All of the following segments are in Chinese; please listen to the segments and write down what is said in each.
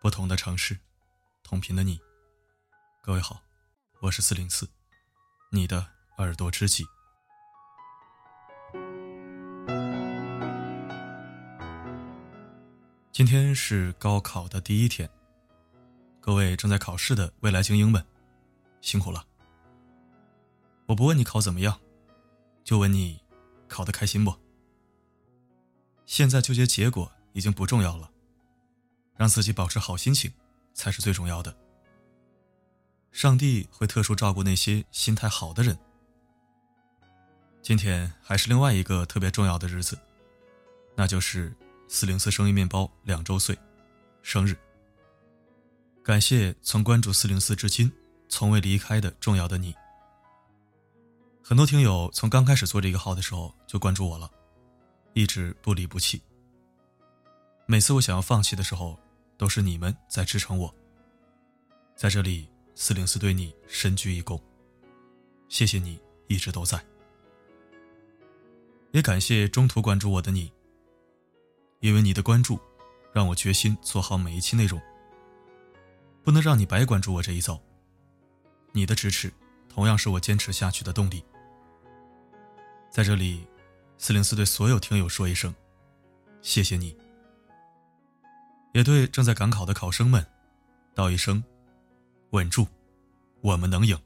不同的城市，同频的你。各位好，我是四零四，你的耳朵知己。今天是高考的第一天，各位正在考试的未来精英们，辛苦了。我不问你考怎么样，就问你考得开心不？现在纠结结果已经不重要了。让自己保持好心情，才是最重要的。上帝会特殊照顾那些心态好的人。今天还是另外一个特别重要的日子，那就是四零四生意面包两周岁生日。感谢从关注四零四至今从未离开的重要的你。很多听友从刚开始做这个号的时候就关注我了，一直不离不弃。每次我想要放弃的时候。都是你们在支撑我。在这里，四零四对你深鞠一躬，谢谢你一直都在，也感谢中途关注我的你。因为你的关注，让我决心做好每一期内容，不能让你白关注我这一遭。你的支持，同样是我坚持下去的动力。在这里，四零四对所有听友说一声，谢谢你。也对正在赶考的考生们，道一声：稳住，我们能赢。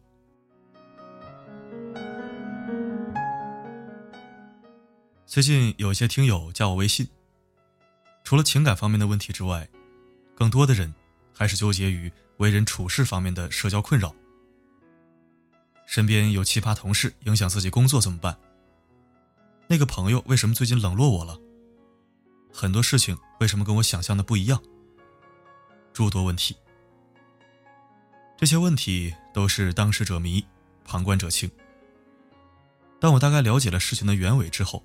最近有一些听友加我微信，除了情感方面的问题之外，更多的人还是纠结于为人处事方面的社交困扰。身边有奇葩同事影响自己工作怎么办？那个朋友为什么最近冷落我了？很多事情为什么跟我想象的不一样？诸多问题，这些问题都是当事者迷，旁观者清。当我大概了解了事情的原委之后，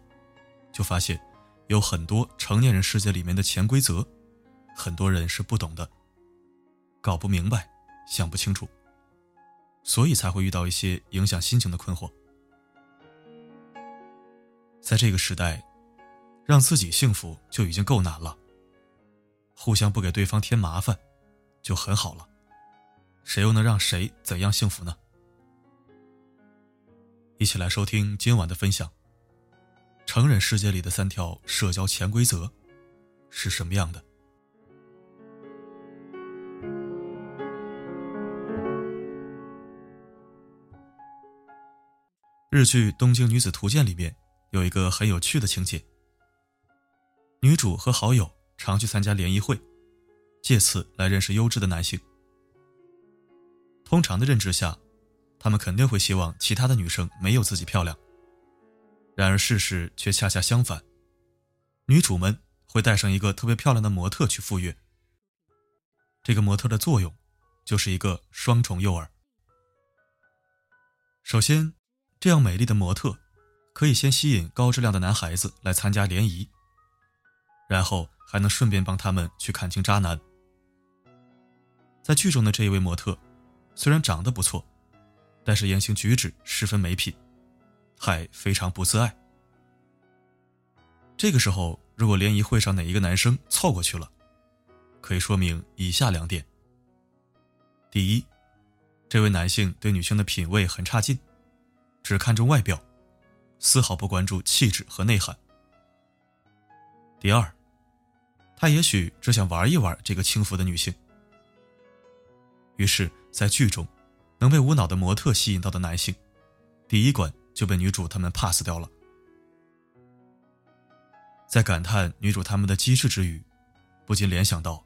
就发现有很多成年人世界里面的潜规则，很多人是不懂的，搞不明白，想不清楚，所以才会遇到一些影响心情的困惑。在这个时代。让自己幸福就已经够难了，互相不给对方添麻烦，就很好了，谁又能让谁怎样幸福呢？一起来收听今晚的分享。成人世界里的三条社交潜规则是什么样的？日剧《东京女子图鉴》里面有一个很有趣的情节。女主和好友常去参加联谊会，借此来认识优质的男性。通常的认知下，他们肯定会希望其他的女生没有自己漂亮。然而事实却恰恰相反，女主们会带上一个特别漂亮的模特去赴约。这个模特的作用，就是一个双重诱饵。首先，这样美丽的模特，可以先吸引高质量的男孩子来参加联谊。然后还能顺便帮他们去看清渣男。在剧中的这一位模特，虽然长得不错，但是言行举止十分没品，还非常不自爱。这个时候，如果联谊会上哪一个男生凑过去了，可以说明以下两点：第一，这位男性对女性的品味很差劲，只看重外表，丝毫不关注气质和内涵；第二。他也许只想玩一玩这个轻浮的女性，于是，在剧中，能被无脑的模特吸引到的男性，第一关就被女主他们 pass 掉了。在感叹女主他们的机智之余，不禁联想到：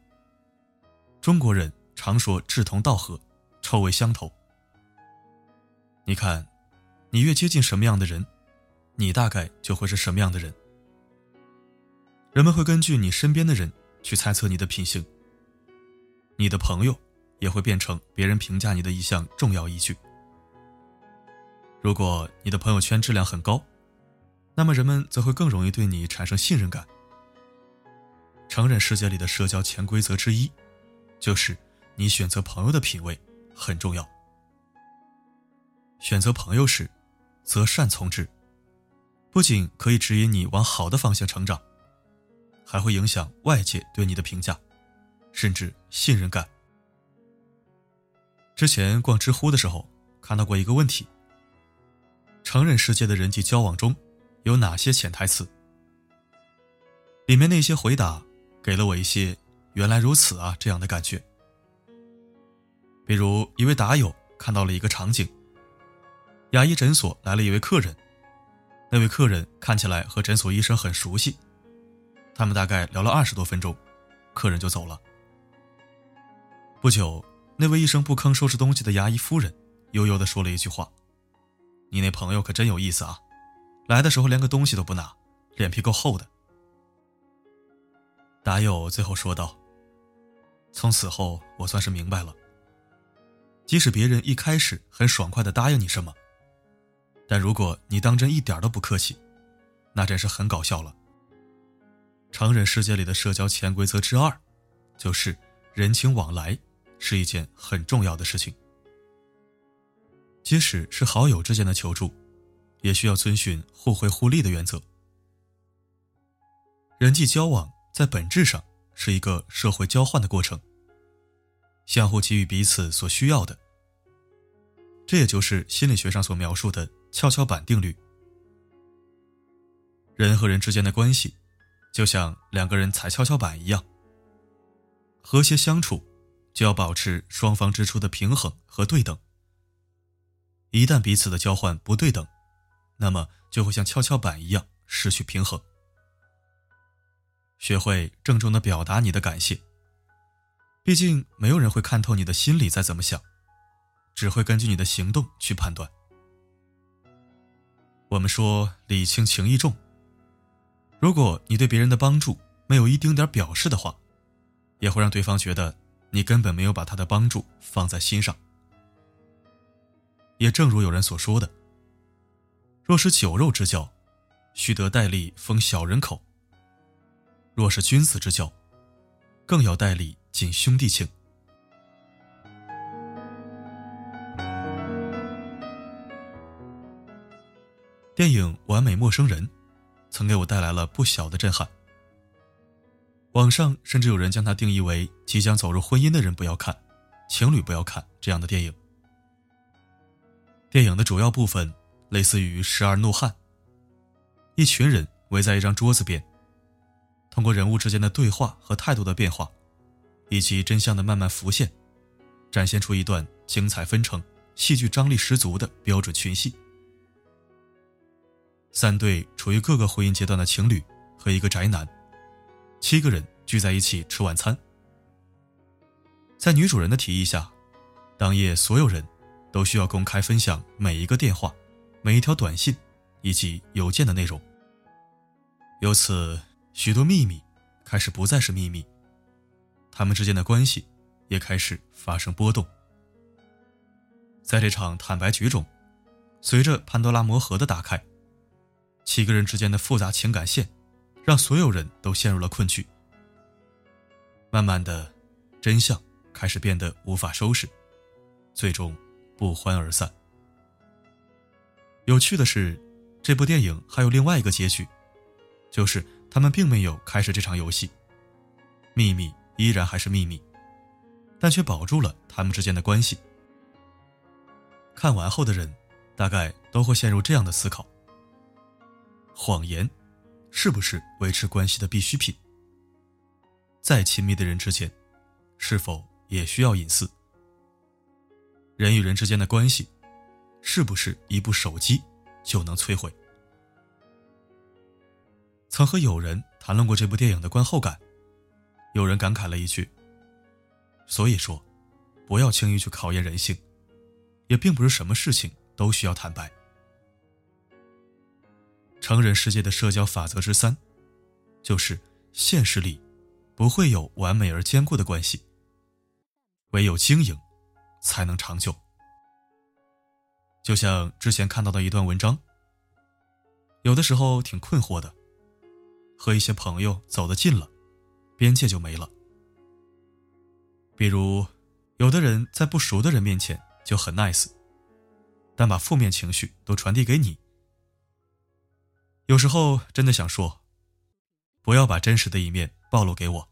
中国人常说志同道合，臭味相投。你看，你越接近什么样的人，你大概就会是什么样的人。人们会根据你身边的人去猜测你的品性，你的朋友也会变成别人评价你的一项重要依据。如果你的朋友圈质量很高，那么人们则会更容易对你产生信任感。成人世界里的社交潜规则之一，就是你选择朋友的品味很重要。选择朋友时，择善从之，不仅可以指引你往好的方向成长。还会影响外界对你的评价。甚至信任感。之前逛知乎的时候看到过一个问题：成人世界的人际交往中有哪些潜台词？里面那些回答给了我一些“原来如此啊”这样的感觉。比如一位打友看到了一个场景：牙医诊所来了一位客人，那位客人看起来和诊所医生很熟悉，他们大概聊了二十多分钟，客人就走了。不久，那位一声不吭收拾东西的牙医夫人悠悠地说了一句话：“你那朋友可真有意思啊，来的时候连个东西都不拿，脸皮够厚的。”打友最后说道：“从此后，我算是明白了，即使别人一开始很爽快的答应你什么，但如果你当真一点都不客气，那真是很搞笑了。成人世界里的社交潜规则之二，就是人情往来。”是一件很重要的事情。即使是好友之间的求助，也需要遵循互惠互利的原则。人际交往在本质上是一个社会交换的过程，相互给予彼此所需要的。这也就是心理学上所描述的跷跷板定律。人和人之间的关系，就像两个人踩跷跷板一样，和谐相处。就要保持双方支出的平衡和对等。一旦彼此的交换不对等，那么就会像跷跷板一样失去平衡。学会郑重的表达你的感谢。毕竟没有人会看透你的心里在怎么想，只会根据你的行动去判断。我们说礼轻情意重。如果你对别人的帮助没有一丁点表示的话，也会让对方觉得。你根本没有把他的帮助放在心上，也正如有人所说的：“若是酒肉之交，须得戴礼封小人口；若是君子之交，更要戴礼尽兄弟情。”电影《完美陌生人》曾给我带来了不小的震撼。网上甚至有人将它定义为即将走入婚姻的人不要看，情侣不要看这样的电影。电影的主要部分类似于《十二怒汉》，一群人围在一张桌子边，通过人物之间的对话和态度的变化，以及真相的慢慢浮现，展现出一段精彩纷呈、戏剧张力十足的标准群戏。三对处于各个婚姻阶段的情侣和一个宅男。七个人聚在一起吃晚餐，在女主人的提议下，当夜所有人都需要公开分享每一个电话、每一条短信以及邮件的内容。由此，许多秘密开始不再是秘密，他们之间的关系也开始发生波动。在这场坦白局中，随着潘多拉魔盒的打开，七个人之间的复杂情感线。让所有人都陷入了困局。慢慢的，真相开始变得无法收拾，最终不欢而散。有趣的是，这部电影还有另外一个结局，就是他们并没有开始这场游戏，秘密依然还是秘密，但却保住了他们之间的关系。看完后的人，大概都会陷入这样的思考：谎言。是不是维持关系的必需品？再亲密的人之间，是否也需要隐私？人与人之间的关系，是不是一部手机就能摧毁？曾和友人谈论过这部电影的观后感，有人感慨了一句：“所以说，不要轻易去考验人性，也并不是什么事情都需要坦白。”成人世界的社交法则之三，就是现实里不会有完美而坚固的关系，唯有经营才能长久。就像之前看到的一段文章，有的时候挺困惑的，和一些朋友走得近了，边界就没了。比如，有的人在不熟的人面前就很 nice，但把负面情绪都传递给你。有时候真的想说，不要把真实的一面暴露给我，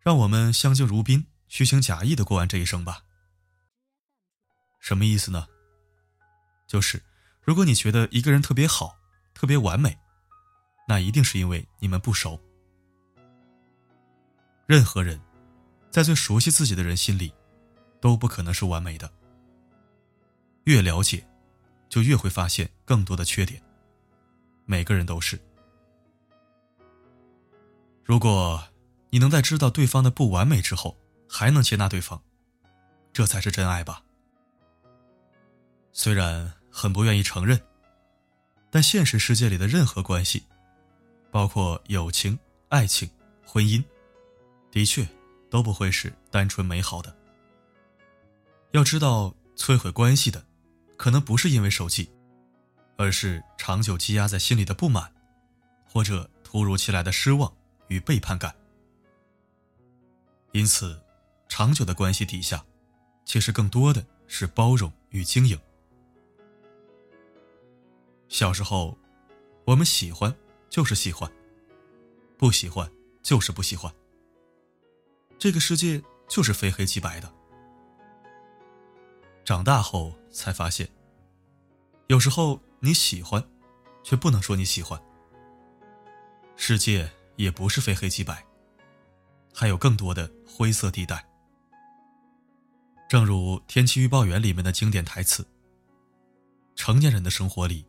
让我们相敬如宾、虚情假意的过完这一生吧。什么意思呢？就是如果你觉得一个人特别好、特别完美，那一定是因为你们不熟。任何人，在最熟悉自己的人心里，都不可能是完美的。越了解，就越会发现更多的缺点。每个人都是。如果你能在知道对方的不完美之后，还能接纳对方，这才是真爱吧。虽然很不愿意承认，但现实世界里的任何关系，包括友情、爱情、婚姻，的确都不会是单纯美好的。要知道，摧毁关系的。可能不是因为手气，而是长久积压在心里的不满，或者突如其来的失望与背叛感。因此，长久的关系底下，其实更多的是包容与经营。小时候，我们喜欢就是喜欢，不喜欢就是不喜欢。这个世界就是非黑即白的。长大后才发现，有时候你喜欢，却不能说你喜欢。世界也不是非黑即白，还有更多的灰色地带。正如天气预报员里面的经典台词：“成年人的生活里，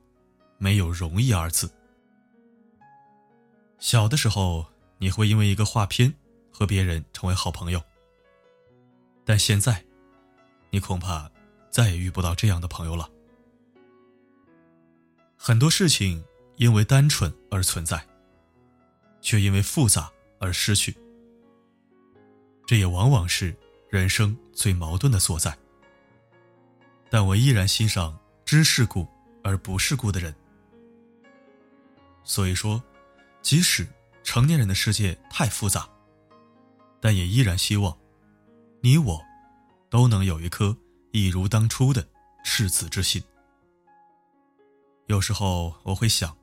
没有容易二字。”小的时候，你会因为一个画片和别人成为好朋友，但现在，你恐怕。再也遇不到这样的朋友了。很多事情因为单纯而存在，却因为复杂而失去。这也往往是人生最矛盾的所在。但我依然欣赏知世故而不世故的人。所以说，即使成年人的世界太复杂，但也依然希望你我都能有一颗。一如当初的赤子之心。有时候我会想，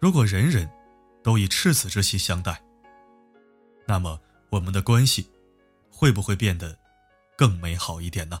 如果人人都以赤子之心相待，那么我们的关系会不会变得更美好一点呢？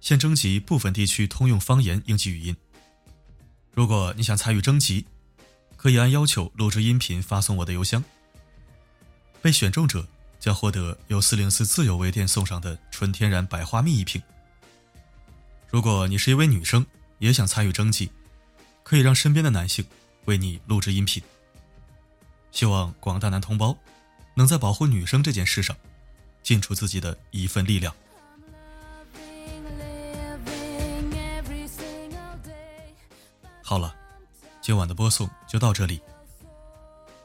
现征集部分地区通用方言应急语音。如果你想参与征集，可以按要求录制音频发送我的邮箱。被选中者将获得由四零四自由微店送上的纯天然百花蜜一瓶。如果你是一位女生，也想参与征集，可以让身边的男性为你录制音频。希望广大男同胞能在保护女生这件事上，尽出自己的一份力量。好了，今晚的播送就到这里。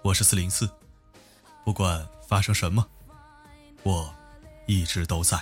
我是四零四，不管发生什么，我一直都在。